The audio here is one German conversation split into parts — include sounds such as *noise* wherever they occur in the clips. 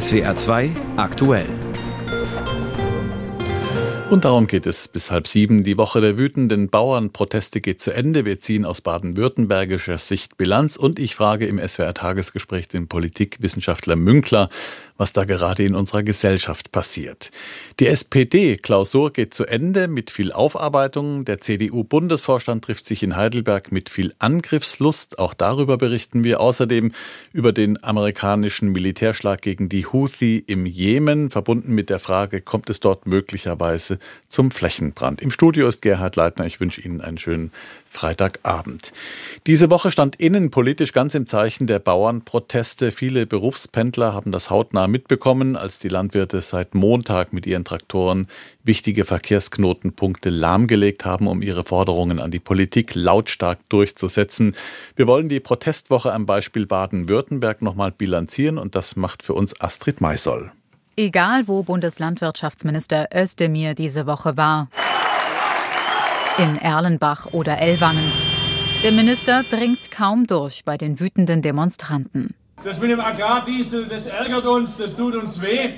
SWR 2 aktuell. Und darum geht es bis halb sieben. Die Woche der wütenden Bauernproteste geht zu Ende. Wir ziehen aus baden-württembergischer Sicht Bilanz und ich frage im SWR-Tagesgespräch den Politikwissenschaftler Münkler, was da gerade in unserer Gesellschaft passiert. Die SPD-Klausur geht zu Ende mit viel Aufarbeitung. Der CDU-Bundesvorstand trifft sich in Heidelberg mit viel Angriffslust. Auch darüber berichten wir. Außerdem über den amerikanischen Militärschlag gegen die Houthi im Jemen, verbunden mit der Frage, kommt es dort möglicherweise zum Flächenbrand. Im Studio ist Gerhard Leitner. Ich wünsche Ihnen einen schönen Freitagabend. Diese Woche stand innenpolitisch ganz im Zeichen der Bauernproteste. Viele Berufspendler haben das hautnah mitbekommen, als die Landwirte seit Montag mit ihren Traktoren wichtige Verkehrsknotenpunkte lahmgelegt haben, um ihre Forderungen an die Politik lautstark durchzusetzen. Wir wollen die Protestwoche am Beispiel Baden-Württemberg nochmal bilanzieren und das macht für uns Astrid Maisoll. Egal wo Bundeslandwirtschaftsminister Özdemir diese Woche war in Erlenbach oder Ellwangen. Der Minister dringt kaum durch bei den wütenden Demonstranten. Das mit dem Agrardiesel, das ärgert uns, das tut uns weh.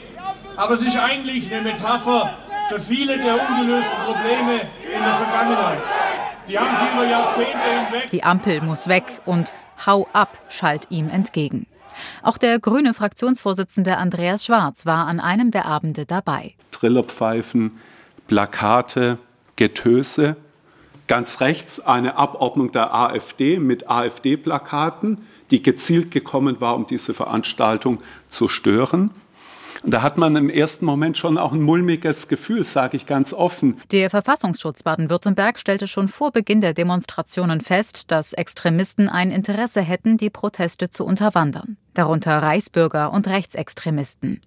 Aber es ist eigentlich eine Metapher für viele der ungelösten Probleme in der Vergangenheit. Die haben sie über Jahrzehnte hinweg. Die Ampel muss weg und Hau ab schallt ihm entgegen. Auch der grüne Fraktionsvorsitzende Andreas Schwarz war an einem der Abende dabei. Trillerpfeifen, Plakate, Getöse. Ganz rechts eine Abordnung der AfD mit AfD-Plakaten, die gezielt gekommen war, um diese Veranstaltung zu stören. Da hat man im ersten Moment schon auch ein mulmiges Gefühl, sage ich ganz offen. Der Verfassungsschutz Baden-Württemberg stellte schon vor Beginn der Demonstrationen fest, dass Extremisten ein Interesse hätten, die Proteste zu unterwandern. Darunter Reichsbürger und Rechtsextremisten.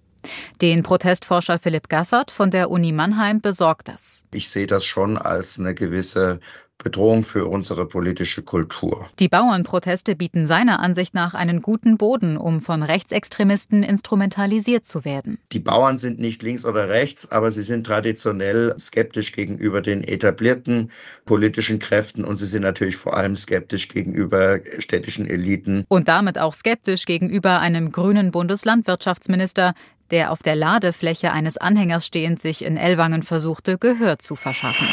Den Protestforscher Philipp Gassert von der Uni Mannheim besorgt das. Ich sehe das schon als eine gewisse Bedrohung für unsere politische Kultur. Die Bauernproteste bieten seiner Ansicht nach einen guten Boden, um von Rechtsextremisten instrumentalisiert zu werden. Die Bauern sind nicht links oder rechts, aber sie sind traditionell skeptisch gegenüber den etablierten politischen Kräften und sie sind natürlich vor allem skeptisch gegenüber städtischen Eliten. Und damit auch skeptisch gegenüber einem grünen Bundeslandwirtschaftsminister, der auf der Ladefläche eines Anhängers stehend sich in Ellwangen versuchte, Gehör zu verschaffen.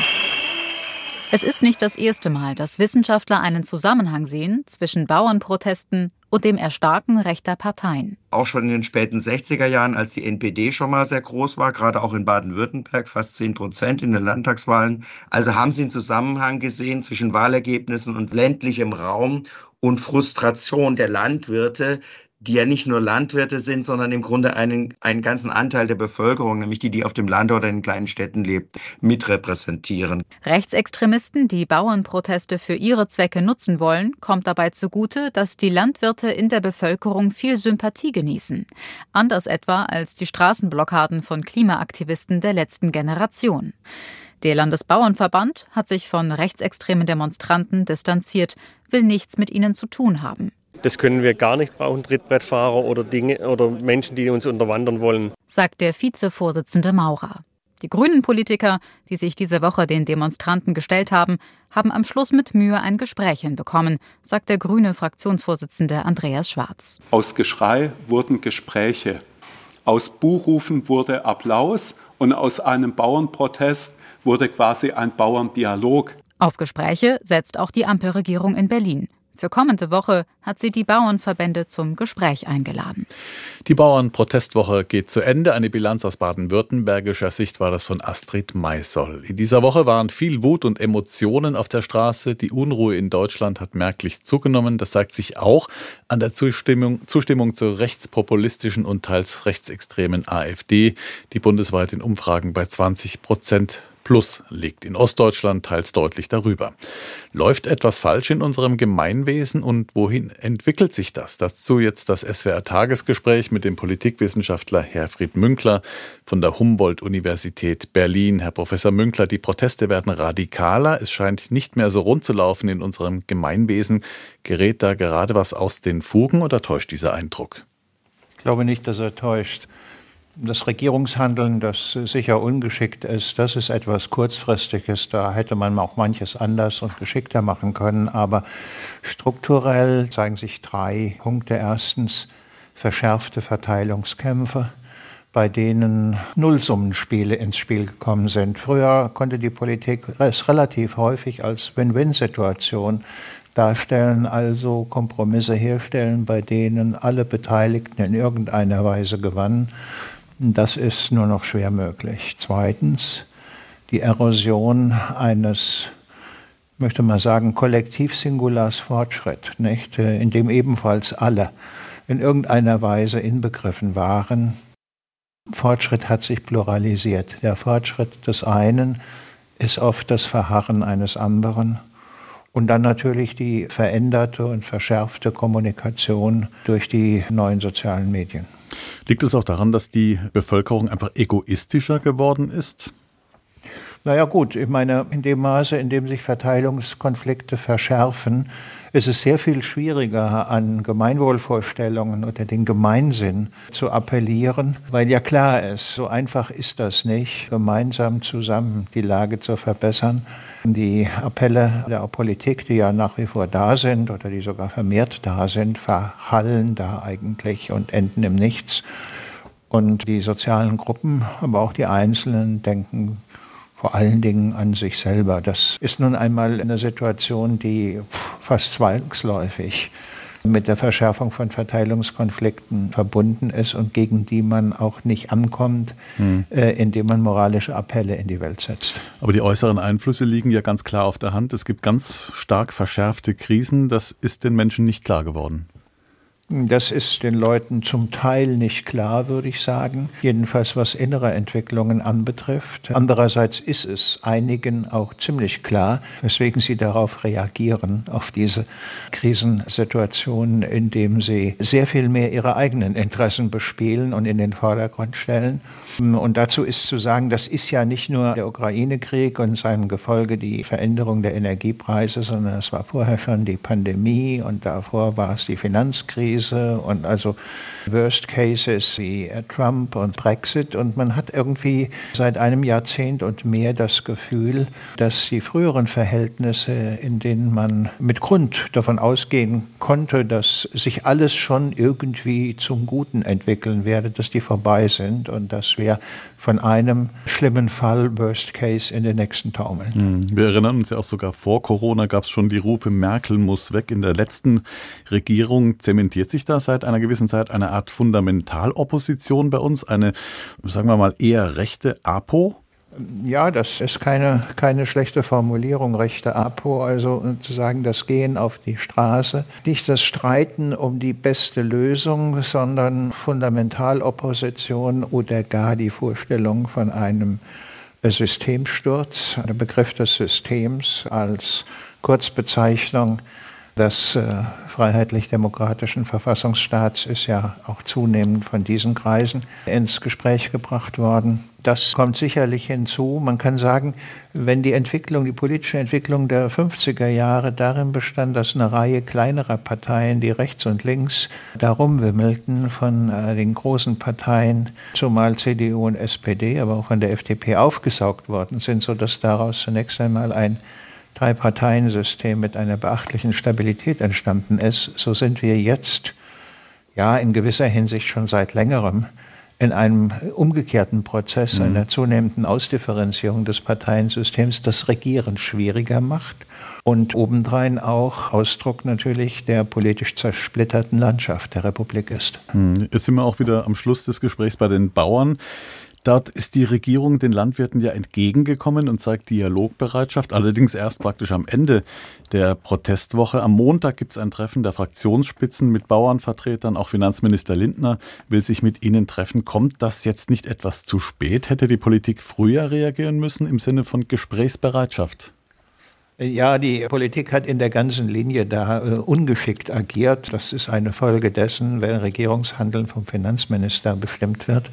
Es ist nicht das erste Mal, dass Wissenschaftler einen Zusammenhang sehen zwischen Bauernprotesten und dem Erstarken rechter Parteien. Auch schon in den späten 60er Jahren, als die NPD schon mal sehr groß war, gerade auch in Baden-Württemberg, fast 10 Prozent in den Landtagswahlen. Also haben sie einen Zusammenhang gesehen zwischen Wahlergebnissen und ländlichem Raum und Frustration der Landwirte, die ja nicht nur Landwirte sind, sondern im Grunde einen, einen ganzen Anteil der Bevölkerung, nämlich die, die auf dem Land oder in kleinen Städten lebt, mitrepräsentieren. Rechtsextremisten, die Bauernproteste für ihre Zwecke nutzen wollen, kommt dabei zugute, dass die Landwirte in der Bevölkerung viel Sympathie genießen. Anders etwa als die Straßenblockaden von Klimaaktivisten der letzten Generation. Der Landesbauernverband hat sich von rechtsextremen Demonstranten distanziert, will nichts mit ihnen zu tun haben. Das können wir gar nicht brauchen, Trittbrettfahrer oder Dinge oder Menschen, die uns unterwandern wollen. Sagt der Vizevorsitzende Maurer. Die grünen Politiker, die sich diese Woche den Demonstranten gestellt haben, haben am Schluss mit Mühe ein Gespräch hinbekommen, sagt der grüne Fraktionsvorsitzende Andreas Schwarz. Aus Geschrei wurden Gespräche. Aus Buchrufen wurde Applaus und aus einem Bauernprotest wurde quasi ein Bauerndialog. Auf Gespräche setzt auch die Ampelregierung in Berlin. Für kommende Woche hat sie die Bauernverbände zum Gespräch eingeladen. Die Bauernprotestwoche geht zu Ende. Eine Bilanz aus baden-württembergischer Sicht war das von Astrid Maisoll. In dieser Woche waren viel Wut und Emotionen auf der Straße. Die Unruhe in Deutschland hat merklich zugenommen. Das zeigt sich auch an der Zustimmung, Zustimmung zur rechtspopulistischen und teils rechtsextremen AfD, die bundesweit in Umfragen bei 20 Prozent Plus liegt in Ostdeutschland teils deutlich darüber. Läuft etwas falsch in unserem Gemeinwesen und wohin entwickelt sich das? Dazu jetzt das SWR-Tagesgespräch mit dem Politikwissenschaftler Herfried Münkler von der Humboldt-Universität Berlin. Herr Professor Münkler, die Proteste werden radikaler. Es scheint nicht mehr so rund zu laufen in unserem Gemeinwesen. Gerät da gerade was aus den Fugen oder täuscht dieser Eindruck? Ich glaube nicht, dass er täuscht. Das Regierungshandeln, das sicher ungeschickt ist, das ist etwas Kurzfristiges. Da hätte man auch manches anders und geschickter machen können. Aber strukturell zeigen sich drei Punkte. Erstens, verschärfte Verteilungskämpfe, bei denen Nullsummenspiele ins Spiel gekommen sind. Früher konnte die Politik es relativ häufig als Win-Win-Situation darstellen, also Kompromisse herstellen, bei denen alle Beteiligten in irgendeiner Weise gewannen. Das ist nur noch schwer möglich. Zweitens, die Erosion eines, möchte man sagen, Kollektiv-Singulars Fortschritt, nicht? in dem ebenfalls alle in irgendeiner Weise inbegriffen waren. Fortschritt hat sich pluralisiert. Der Fortschritt des einen ist oft das Verharren eines anderen. Und dann natürlich die veränderte und verschärfte Kommunikation durch die neuen sozialen Medien. Liegt es auch daran, dass die Bevölkerung einfach egoistischer geworden ist? Naja gut, ich meine, in dem Maße, in dem sich Verteilungskonflikte verschärfen, ist es sehr viel schwieriger, an Gemeinwohlvorstellungen oder den Gemeinsinn zu appellieren, weil ja klar ist, so einfach ist das nicht, gemeinsam zusammen die Lage zu verbessern. Die Appelle der Politik, die ja nach wie vor da sind oder die sogar vermehrt da sind, verhallen da eigentlich und enden im Nichts. Und die sozialen Gruppen, aber auch die Einzelnen denken vor allen Dingen an sich selber. Das ist nun einmal eine Situation, die fast zwangsläufig mit der Verschärfung von Verteilungskonflikten verbunden ist und gegen die man auch nicht ankommt, hm. äh, indem man moralische Appelle in die Welt setzt. Aber die äußeren Einflüsse liegen ja ganz klar auf der Hand. Es gibt ganz stark verschärfte Krisen. Das ist den Menschen nicht klar geworden. Das ist den Leuten zum Teil nicht klar, würde ich sagen. Jedenfalls was innere Entwicklungen anbetrifft. Andererseits ist es einigen auch ziemlich klar, weswegen sie darauf reagieren, auf diese Krisensituationen, indem sie sehr viel mehr ihre eigenen Interessen bespielen und in den Vordergrund stellen. Und dazu ist zu sagen, das ist ja nicht nur der Ukraine-Krieg und seinem Gefolge die Veränderung der Energiepreise, sondern es war vorher schon die Pandemie und davor war es die Finanzkrise Krise und also Worst Cases wie äh, Trump und Brexit. Und man hat irgendwie seit einem Jahrzehnt und mehr das Gefühl, dass die früheren Verhältnisse, in denen man mit Grund davon ausgehen konnte, dass sich alles schon irgendwie zum Guten entwickeln werde, dass die vorbei sind und dass wir von einem schlimmen Fall, Worst Case, in den nächsten taumeln. Hm, wir erinnern uns ja auch sogar vor Corona gab es schon die Rufe, Merkel muss weg. In der letzten Regierung zementiert sich da seit einer gewissen Zeit eine Art Fundamentalopposition bei uns, eine, sagen wir mal, eher rechte APO? Ja, das ist keine, keine schlechte Formulierung, rechte APO, also zu sagen, das Gehen auf die Straße. Nicht das Streiten um die beste Lösung, sondern Fundamentalopposition oder gar die Vorstellung von einem Systemsturz, der Begriff des Systems als Kurzbezeichnung des äh, freiheitlich-demokratischen Verfassungsstaats ist ja auch zunehmend von diesen Kreisen ins Gespräch gebracht worden. Das kommt sicherlich hinzu. Man kann sagen, wenn die Entwicklung, die politische Entwicklung der 50er Jahre darin bestand, dass eine Reihe kleinerer Parteien, die rechts und links darum wimmelten, von äh, den großen Parteien, zumal CDU und SPD, aber auch von der FDP aufgesaugt worden sind, sodass daraus zunächst einmal ein Drei-Parteien-System mit einer beachtlichen Stabilität entstanden ist, so sind wir jetzt ja in gewisser Hinsicht schon seit längerem in einem umgekehrten Prozess mhm. einer zunehmenden Ausdifferenzierung des Parteiensystems das Regieren schwieriger macht und obendrein auch Ausdruck natürlich der politisch zersplitterten Landschaft der Republik ist. Jetzt sind wir auch wieder am Schluss des Gesprächs bei den Bauern. Dort ist die Regierung den Landwirten ja entgegengekommen und zeigt Dialogbereitschaft. Allerdings erst praktisch am Ende der Protestwoche. Am Montag gibt es ein Treffen der Fraktionsspitzen mit Bauernvertretern. Auch Finanzminister Lindner will sich mit ihnen treffen. Kommt das jetzt nicht etwas zu spät? Hätte die Politik früher reagieren müssen im Sinne von Gesprächsbereitschaft? Ja, die Politik hat in der ganzen Linie da äh, ungeschickt agiert. Das ist eine Folge dessen, wenn Regierungshandeln vom Finanzminister bestimmt wird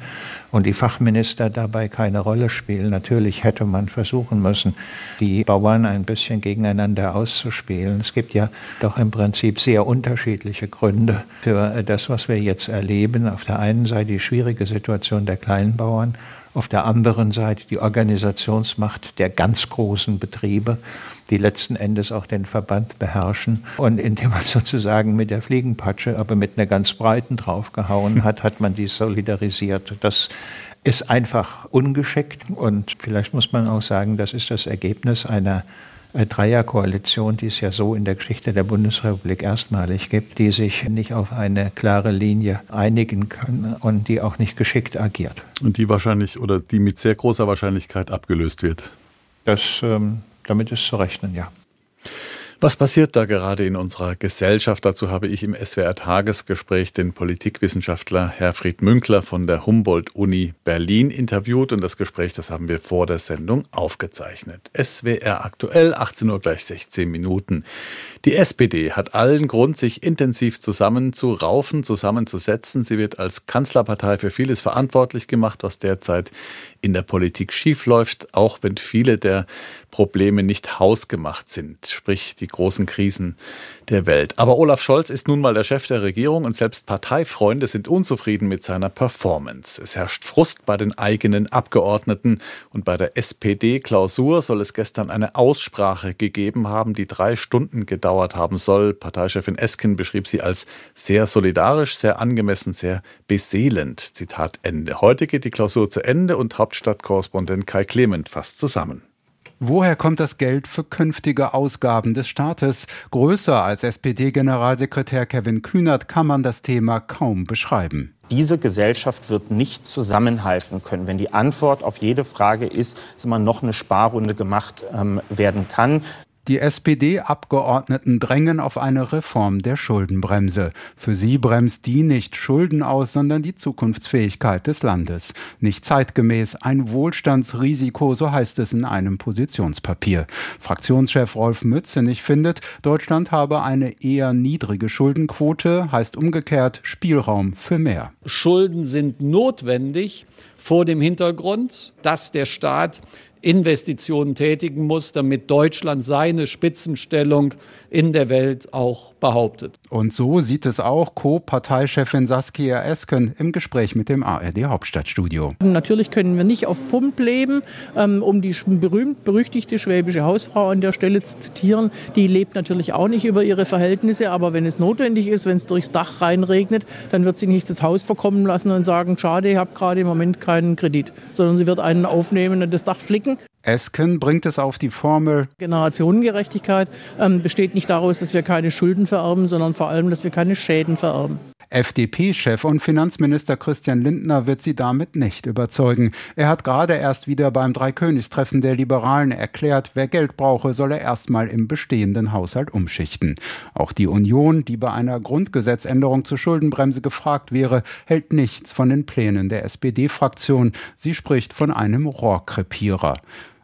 und die Fachminister dabei keine Rolle spielen. Natürlich hätte man versuchen müssen, die Bauern ein bisschen gegeneinander auszuspielen. Es gibt ja doch im Prinzip sehr unterschiedliche Gründe für das, was wir jetzt erleben. Auf der einen Seite die schwierige Situation der Kleinbauern auf der anderen Seite die Organisationsmacht der ganz großen Betriebe, die letzten Endes auch den Verband beherrschen. Und indem man *laughs* sozusagen mit der Fliegenpatsche, aber mit einer ganz breiten draufgehauen hat, hat man die solidarisiert. Das ist einfach ungeschickt und vielleicht muss man auch sagen, das ist das Ergebnis einer Dreierkoalition, die es ja so in der Geschichte der Bundesrepublik erstmalig gibt, die sich nicht auf eine klare Linie einigen kann und die auch nicht geschickt agiert. Und die wahrscheinlich oder die mit sehr großer Wahrscheinlichkeit abgelöst wird. Das, ähm, damit ist zu rechnen, ja. Was passiert da gerade in unserer Gesellschaft? Dazu habe ich im SWR Tagesgespräch den Politikwissenschaftler Herfried Münkler von der Humboldt-Uni Berlin interviewt und das Gespräch, das haben wir vor der Sendung aufgezeichnet. SWR aktuell, 18 Uhr gleich 16 Minuten. Die SPD hat allen Grund, sich intensiv zusammenzuraufen, zusammenzusetzen. Sie wird als Kanzlerpartei für vieles verantwortlich gemacht, was derzeit in der Politik schiefläuft, auch wenn viele der Probleme nicht hausgemacht sind, sprich die großen Krisen der Welt. Aber Olaf Scholz ist nun mal der Chef der Regierung und selbst Parteifreunde sind unzufrieden mit seiner Performance. Es herrscht Frust bei den eigenen Abgeordneten und bei der SPD-Klausur soll es gestern eine Aussprache gegeben haben, die drei Stunden gedauert haben soll. Parteichefin Esken beschrieb sie als sehr solidarisch, sehr angemessen, sehr beseelend. Zitat Ende. Heute geht die Klausur zu Ende und Hauptstadtkorrespondent Kai Clement fasst zusammen. Woher kommt das Geld für künftige Ausgaben des Staates? Größer als SPD-Generalsekretär Kevin Kühnert kann man das Thema kaum beschreiben. Diese Gesellschaft wird nicht zusammenhalten können, wenn die Antwort auf jede Frage ist, dass immer noch eine Sparrunde gemacht ähm, werden kann. Die SPD-Abgeordneten drängen auf eine Reform der Schuldenbremse. Für sie bremst die nicht Schulden aus, sondern die Zukunftsfähigkeit des Landes. Nicht zeitgemäß, ein Wohlstandsrisiko, so heißt es in einem Positionspapier. Fraktionschef Rolf Mützenich findet, Deutschland habe eine eher niedrige Schuldenquote, heißt umgekehrt Spielraum für mehr. Schulden sind notwendig vor dem Hintergrund, dass der Staat Investitionen tätigen muss, damit Deutschland seine Spitzenstellung in der Welt auch behauptet. Und so sieht es auch Co-Parteichefin Saskia Esken im Gespräch mit dem ARD Hauptstadtstudio. Natürlich können wir nicht auf Pump leben, ähm, um die berühmt-berüchtigte schwäbische Hausfrau an der Stelle zu zitieren. Die lebt natürlich auch nicht über ihre Verhältnisse, aber wenn es notwendig ist, wenn es durchs Dach reinregnet, dann wird sie nicht das Haus verkommen lassen und sagen, schade, ich habe gerade im Moment keinen Kredit, sondern sie wird einen aufnehmen und das Dach flicken. Esken bringt es auf die Formel. Generationengerechtigkeit ähm, besteht nicht daraus, dass wir keine Schulden vererben, sondern vor allem, dass wir keine Schäden vererben. FDP-Chef und Finanzminister Christian Lindner wird sie damit nicht überzeugen. Er hat gerade erst wieder beim Dreikönigstreffen der Liberalen erklärt, wer Geld brauche, solle erstmal im bestehenden Haushalt umschichten. Auch die Union, die bei einer Grundgesetzänderung zur Schuldenbremse gefragt wäre, hält nichts von den Plänen der SPD-Fraktion. Sie spricht von einem Rohrkrepierer.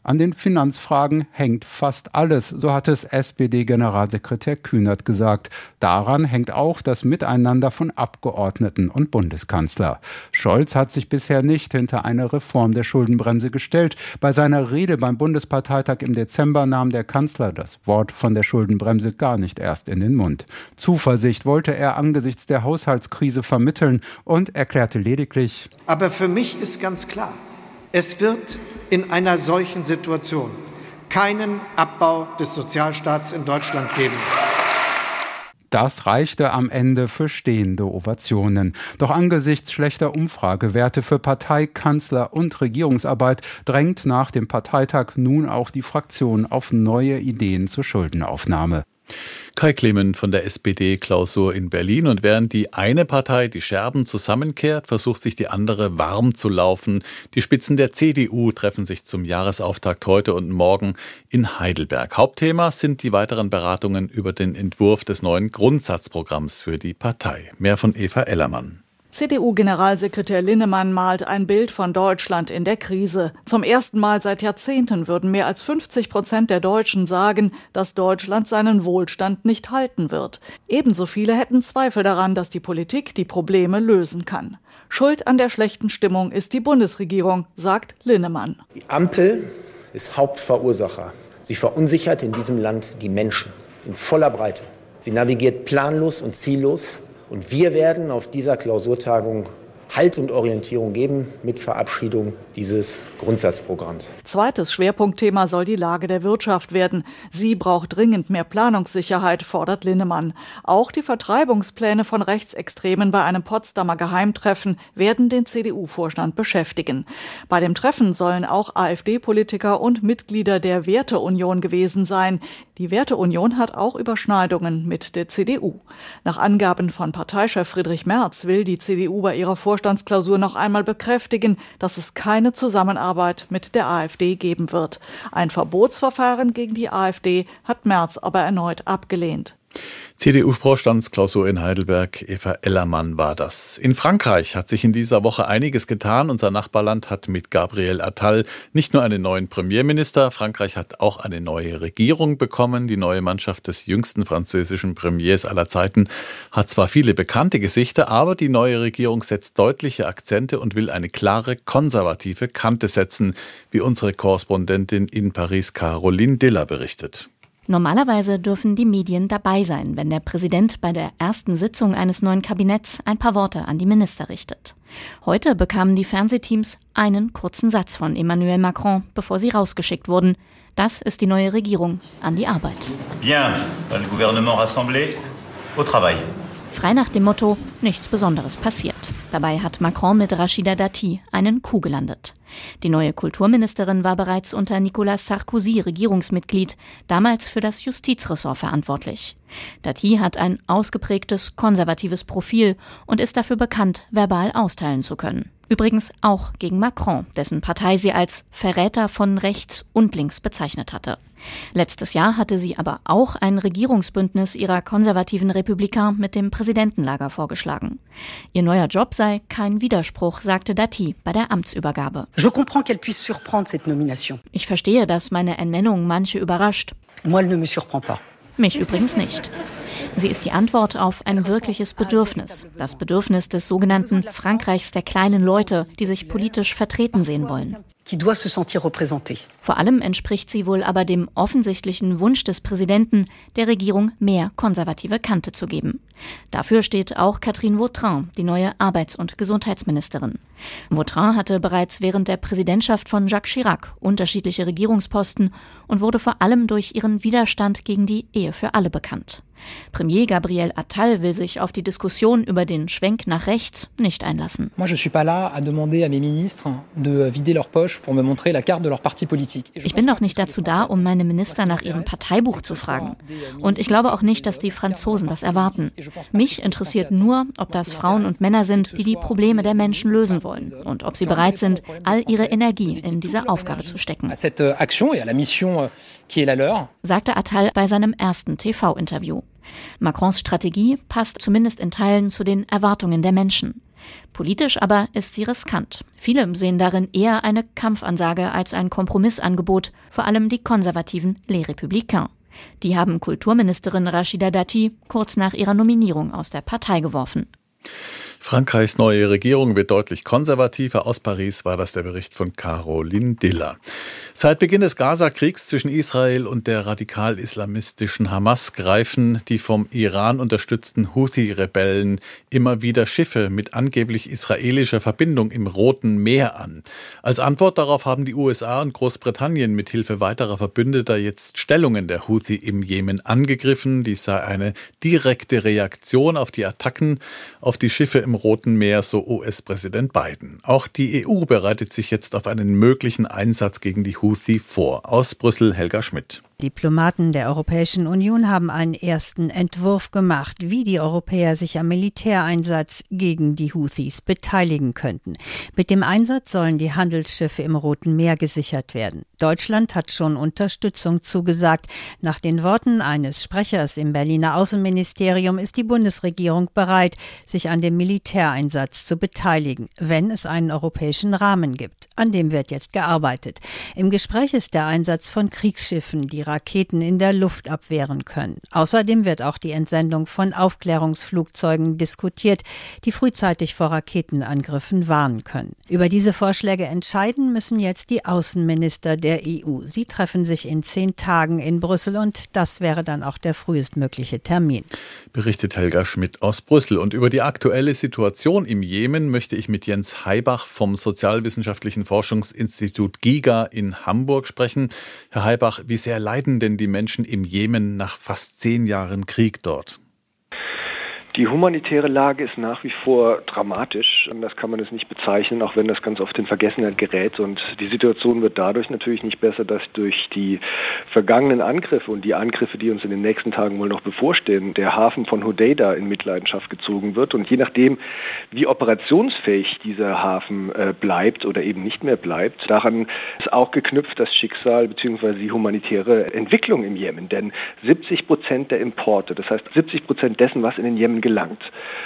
An den Finanzfragen hängt fast alles, so hat es SPD-Generalsekretär Kühnert gesagt. Daran hängt auch das Miteinander von Abgeordneten und Bundeskanzler. Scholz hat sich bisher nicht hinter eine Reform der Schuldenbremse gestellt. Bei seiner Rede beim Bundesparteitag im Dezember nahm der Kanzler das Wort von der Schuldenbremse gar nicht erst in den Mund. Zuversicht wollte er angesichts der Haushaltskrise vermitteln und erklärte lediglich Aber für mich ist ganz klar, es wird in einer solchen Situation keinen Abbau des Sozialstaats in Deutschland geben. Das reichte am Ende für stehende Ovationen. Doch angesichts schlechter Umfragewerte für Partei, Kanzler und Regierungsarbeit drängt nach dem Parteitag nun auch die Fraktion auf neue Ideen zur Schuldenaufnahme. Kai Clement von der SPD-Klausur in Berlin. Und während die eine Partei die Scherben zusammenkehrt, versucht sich die andere warm zu laufen. Die Spitzen der CDU treffen sich zum Jahresauftakt heute und morgen in Heidelberg. Hauptthema sind die weiteren Beratungen über den Entwurf des neuen Grundsatzprogramms für die Partei. Mehr von Eva Ellermann. CDU-Generalsekretär Linnemann malt ein Bild von Deutschland in der Krise. Zum ersten Mal seit Jahrzehnten würden mehr als 50 Prozent der Deutschen sagen, dass Deutschland seinen Wohlstand nicht halten wird. Ebenso viele hätten Zweifel daran, dass die Politik die Probleme lösen kann. Schuld an der schlechten Stimmung ist die Bundesregierung, sagt Linnemann. Die Ampel ist Hauptverursacher. Sie verunsichert in diesem Land die Menschen in voller Breite. Sie navigiert planlos und ziellos und wir werden auf dieser Klausurtagung Halt und Orientierung geben mit Verabschiedung dieses Grundsatzprogramms. Zweites Schwerpunktthema soll die Lage der Wirtschaft werden. Sie braucht dringend mehr Planungssicherheit, fordert Linnemann. Auch die Vertreibungspläne von Rechtsextremen bei einem Potsdamer Geheimtreffen werden den CDU-Vorstand beschäftigen. Bei dem Treffen sollen auch AfD-Politiker und Mitglieder der Werteunion gewesen sein. Die Werteunion hat auch Überschneidungen mit der CDU. Nach Angaben von Parteichef Friedrich Merz will die CDU bei ihrer Vorstandsklausur noch einmal bekräftigen, dass es keine Zusammenarbeit mit der AfD geben wird. Ein Verbotsverfahren gegen die AfD hat Merz aber erneut abgelehnt. CDU-Vorstandsklausur in Heidelberg, Eva Ellermann war das. In Frankreich hat sich in dieser Woche einiges getan. Unser Nachbarland hat mit Gabriel Attal nicht nur einen neuen Premierminister, Frankreich hat auch eine neue Regierung bekommen. Die neue Mannschaft des jüngsten französischen Premiers aller Zeiten hat zwar viele bekannte Gesichter, aber die neue Regierung setzt deutliche Akzente und will eine klare konservative Kante setzen, wie unsere Korrespondentin in Paris Caroline Diller berichtet. Normalerweise dürfen die Medien dabei sein, wenn der Präsident bei der ersten Sitzung eines neuen Kabinetts ein paar Worte an die Minister richtet. Heute bekamen die Fernsehteams einen kurzen Satz von Emmanuel Macron, bevor sie rausgeschickt wurden. Das ist die neue Regierung an die Arbeit. Bien, le gouvernement rassemblé, au travail. Frei nach dem Motto, nichts Besonderes passiert. Dabei hat Macron mit Rachida Dati einen Coup gelandet. Die neue Kulturministerin war bereits unter Nicolas Sarkozy Regierungsmitglied, damals für das Justizressort verantwortlich. Dati hat ein ausgeprägtes konservatives Profil und ist dafür bekannt, verbal austeilen zu können. Übrigens auch gegen Macron, dessen Partei sie als Verräter von rechts und links bezeichnet hatte. Letztes Jahr hatte sie aber auch ein Regierungsbündnis ihrer konservativen Republikaner mit dem Präsidentenlager vorgeschlagen. Ihr neuer Job sei kein Widerspruch, sagte Dati bei der Amtsübergabe. Ich verstehe, dass meine Ernennung manche überrascht. Mich übrigens nicht. Sie ist die Antwort auf ein wirkliches Bedürfnis. Das Bedürfnis des sogenannten Frankreichs der kleinen Leute, die sich politisch vertreten sehen wollen. Vor allem entspricht sie wohl aber dem offensichtlichen Wunsch des Präsidenten, der Regierung mehr konservative Kante zu geben. Dafür steht auch Catherine Vautrin, die neue Arbeits- und Gesundheitsministerin. Vautrin hatte bereits während der Präsidentschaft von Jacques Chirac unterschiedliche Regierungsposten und wurde vor allem durch ihren Widerstand gegen die Ehe für alle bekannt. Premier Gabriel Attal will sich auf die Diskussion über den Schwenk nach rechts nicht einlassen. Ich bin doch nicht dazu da, um meine Minister nach ihrem Parteibuch zu fragen. Und ich glaube auch nicht, dass die Franzosen das erwarten. Mich interessiert nur, ob das Frauen und Männer sind, die die Probleme der Menschen lösen wollen und ob sie bereit sind, all ihre Energie in diese Aufgabe zu stecken. Euh, sagte Attal bei seinem ersten TV-Interview. Macrons Strategie passt zumindest in Teilen zu den Erwartungen der Menschen. Politisch aber ist sie riskant. Viele sehen darin eher eine Kampfansage als ein Kompromissangebot, vor allem die konservativen Les Républicains. Die haben Kulturministerin Rachida Dati kurz nach ihrer Nominierung aus der Partei geworfen. Frankreichs neue Regierung wird deutlich konservativer. Aus Paris war das der Bericht von Caroline Diller. Seit Beginn des Gaza-Kriegs zwischen Israel und der radikal-islamistischen Hamas greifen die vom Iran unterstützten Houthi-Rebellen immer wieder Schiffe mit angeblich israelischer Verbindung im Roten Meer an. Als Antwort darauf haben die USA und Großbritannien mit Hilfe weiterer Verbündeter jetzt Stellungen der Houthi im Jemen angegriffen. Dies sei eine direkte Reaktion auf die Attacken auf die Schiffe im Roten Meer, so US-Präsident Biden. Auch die EU bereitet sich jetzt auf einen möglichen Einsatz gegen die Houthi vor. Aus Brüssel Helga Schmidt. Diplomaten der Europäischen Union haben einen ersten Entwurf gemacht, wie die Europäer sich am Militäreinsatz gegen die Houthis beteiligen könnten. Mit dem Einsatz sollen die Handelsschiffe im Roten Meer gesichert werden. Deutschland hat schon Unterstützung zugesagt. Nach den Worten eines Sprechers im Berliner Außenministerium ist die Bundesregierung bereit, sich an dem Militäreinsatz zu beteiligen, wenn es einen europäischen Rahmen gibt. An dem wird jetzt gearbeitet. Im Gespräch ist der Einsatz von Kriegsschiffen, die Raketen in der Luft abwehren können. Außerdem wird auch die Entsendung von Aufklärungsflugzeugen diskutiert, die frühzeitig vor Raketenangriffen warnen können. Über diese Vorschläge entscheiden müssen jetzt die Außenminister der EU. Sie treffen sich in zehn Tagen in Brüssel und das wäre dann auch der frühestmögliche Termin. Berichtet Helga Schmidt aus Brüssel. Und über die aktuelle Situation im Jemen möchte ich mit Jens Heibach vom Sozialwissenschaftlichen Forschungsinstitut GIGA in Hamburg sprechen. Herr Heibach, wie sehr leiden denn die Menschen im Jemen nach fast zehn Jahren Krieg dort? Die humanitäre Lage ist nach wie vor dramatisch das kann man es nicht bezeichnen, auch wenn das ganz oft in Vergessenheit gerät. Und die Situation wird dadurch natürlich nicht besser, dass durch die vergangenen Angriffe und die Angriffe, die uns in den nächsten Tagen wohl noch bevorstehen, der Hafen von Hodeida in Mitleidenschaft gezogen wird. Und je nachdem, wie operationsfähig dieser Hafen äh, bleibt oder eben nicht mehr bleibt, daran ist auch geknüpft das Schicksal bzw. die humanitäre Entwicklung im Jemen. Denn 70 Prozent der Importe, das heißt 70 Prozent dessen, was in den Jemen gelangt.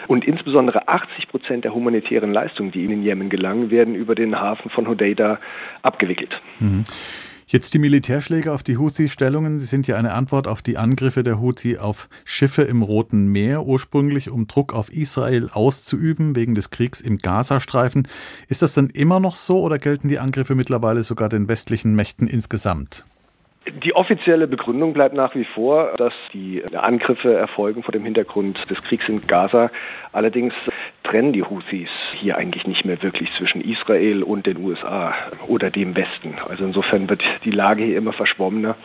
Und insbesondere 80 Prozent der humanitären Leistungen, die in den Jemen gelangen, werden über den Hafen von Hodeida abgewickelt. Mhm. Jetzt die Militärschläge auf die Houthi-Stellungen Sie sind ja eine Antwort auf die Angriffe der Houthi auf Schiffe im Roten Meer, ursprünglich um Druck auf Israel auszuüben wegen des Kriegs im Gazastreifen. Ist das dann immer noch so oder gelten die Angriffe mittlerweile sogar den westlichen Mächten insgesamt? Die offizielle Begründung bleibt nach wie vor, dass die Angriffe erfolgen vor dem Hintergrund des Kriegs in Gaza. Allerdings trennen die Houthis hier eigentlich nicht mehr wirklich zwischen Israel und den USA oder dem Westen. Also insofern wird die Lage hier immer verschwommener.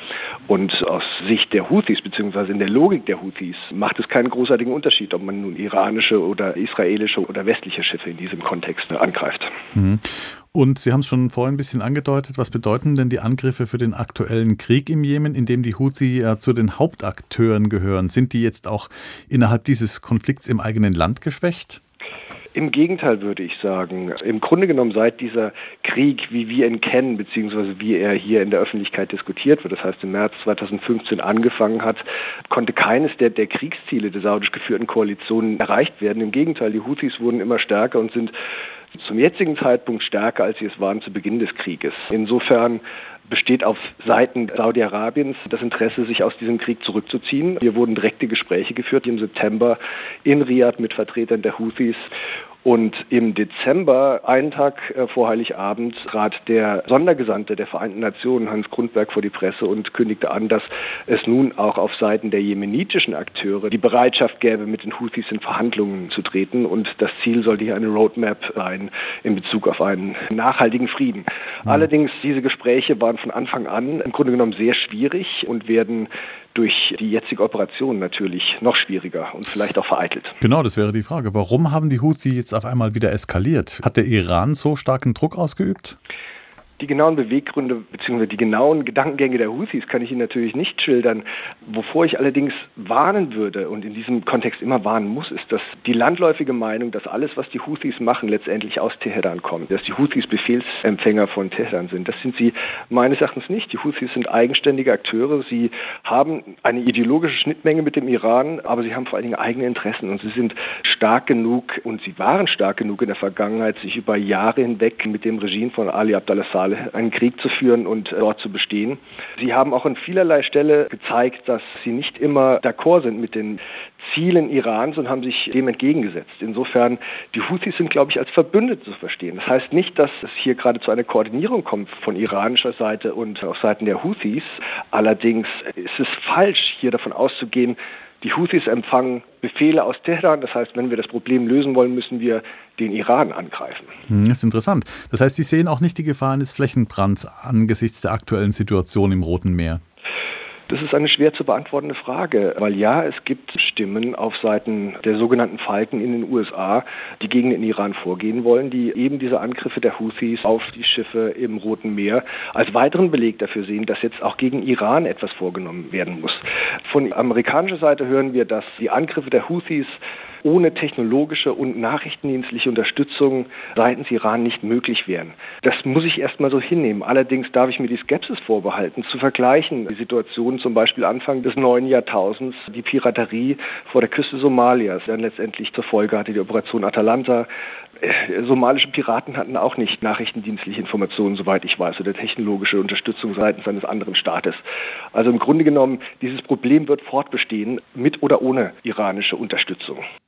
Und aus Sicht der Houthis, beziehungsweise in der Logik der Houthis, macht es keinen großartigen Unterschied, ob man nun iranische oder israelische oder westliche Schiffe in diesem Kontext angreift. Mhm. Und Sie haben es schon vorhin ein bisschen angedeutet, was bedeuten denn die Angriffe für den aktuellen Krieg im Jemen, in dem die Houthi ja zu den Hauptakteuren gehören? Sind die jetzt auch innerhalb dieses Konflikts im eigenen Land geschwächt? Im Gegenteil würde ich sagen. Im Grunde genommen seit dieser Krieg, wie wir ihn kennen, beziehungsweise wie er hier in der Öffentlichkeit diskutiert wird, das heißt im März 2015 angefangen hat, konnte keines der, der Kriegsziele der saudisch geführten Koalition erreicht werden. Im Gegenteil, die Houthis wurden immer stärker und sind zum jetzigen Zeitpunkt stärker, als sie es waren zu Beginn des Krieges. Insofern besteht auf Seiten Saudi-Arabiens das Interesse, sich aus diesem Krieg zurückzuziehen. Hier wurden direkte Gespräche geführt im September in Riyadh mit Vertretern der Houthis und im Dezember, einen Tag äh, vor Heiligabend, trat der Sondergesandte der Vereinten Nationen, Hans Grundberg, vor die Presse und kündigte an, dass es nun auch auf Seiten der jemenitischen Akteure die Bereitschaft gäbe, mit den Houthis in Verhandlungen zu treten. Und das Ziel sollte hier eine Roadmap sein in Bezug auf einen nachhaltigen Frieden. Mhm. Allerdings, diese Gespräche waren von Anfang an im Grunde genommen sehr schwierig und werden durch die jetzige Operation natürlich noch schwieriger und vielleicht auch vereitelt. Genau, das wäre die Frage. Warum haben die Houthi jetzt auf einmal wieder eskaliert? Hat der Iran so starken Druck ausgeübt? Die genauen Beweggründe bzw. die genauen Gedankengänge der Houthis kann ich Ihnen natürlich nicht schildern. Wovor ich allerdings warnen würde und in diesem Kontext immer warnen muss, ist, dass die landläufige Meinung, dass alles, was die Houthis machen, letztendlich aus Teheran kommt. Dass die Houthis Befehlsempfänger von Teheran sind. Das sind sie meines Erachtens nicht. Die Houthis sind eigenständige Akteure. Sie haben eine ideologische Schnittmenge mit dem Iran, aber sie haben vor allen Dingen eigene Interessen und sie sind stark genug und sie waren stark genug in der Vergangenheit, sich über Jahre hinweg mit dem Regime von Ali Abdullah Saleh mal einen Krieg zu führen und äh, dort zu bestehen. Sie haben auch an vielerlei Stelle gezeigt, dass sie nicht immer d'accord sind mit den Zielen Irans und haben sich dem entgegengesetzt. Insofern, die Houthis sind, glaube ich, als Verbündete zu verstehen. Das heißt nicht, dass es hier gerade zu einer Koordinierung kommt von iranischer Seite und auf Seiten der Houthis. Allerdings ist es falsch, hier davon auszugehen, die Houthis empfangen Befehle aus Teheran. Das heißt, wenn wir das Problem lösen wollen, müssen wir den Iran angreifen. Hm, das ist interessant. Das heißt, Sie sehen auch nicht die Gefahr eines Flächenbrands angesichts der aktuellen Situation im Roten Meer. Das ist eine schwer zu beantwortende Frage, weil ja, es gibt Stimmen auf Seiten der sogenannten Falken in den USA, die gegen den Iran vorgehen wollen, die eben diese Angriffe der Houthis auf die Schiffe im Roten Meer als weiteren Beleg dafür sehen, dass jetzt auch gegen Iran etwas vorgenommen werden muss. Von amerikanischer Seite hören wir, dass die Angriffe der Houthis ohne technologische und nachrichtendienstliche Unterstützung seitens Iran nicht möglich wären. Das muss ich erstmal so hinnehmen. Allerdings darf ich mir die Skepsis vorbehalten, zu vergleichen die Situation zum Beispiel Anfang des neuen Jahrtausends, die Piraterie vor der Küste Somalias, dann letztendlich zur Folge hatte die Operation Atalanta, äh, somalische Piraten hatten auch nicht nachrichtendienstliche Informationen, soweit ich weiß, oder technologische Unterstützung seitens eines anderen Staates. Also im Grunde genommen, dieses Problem wird fortbestehen, mit oder ohne iranische Unterstützung.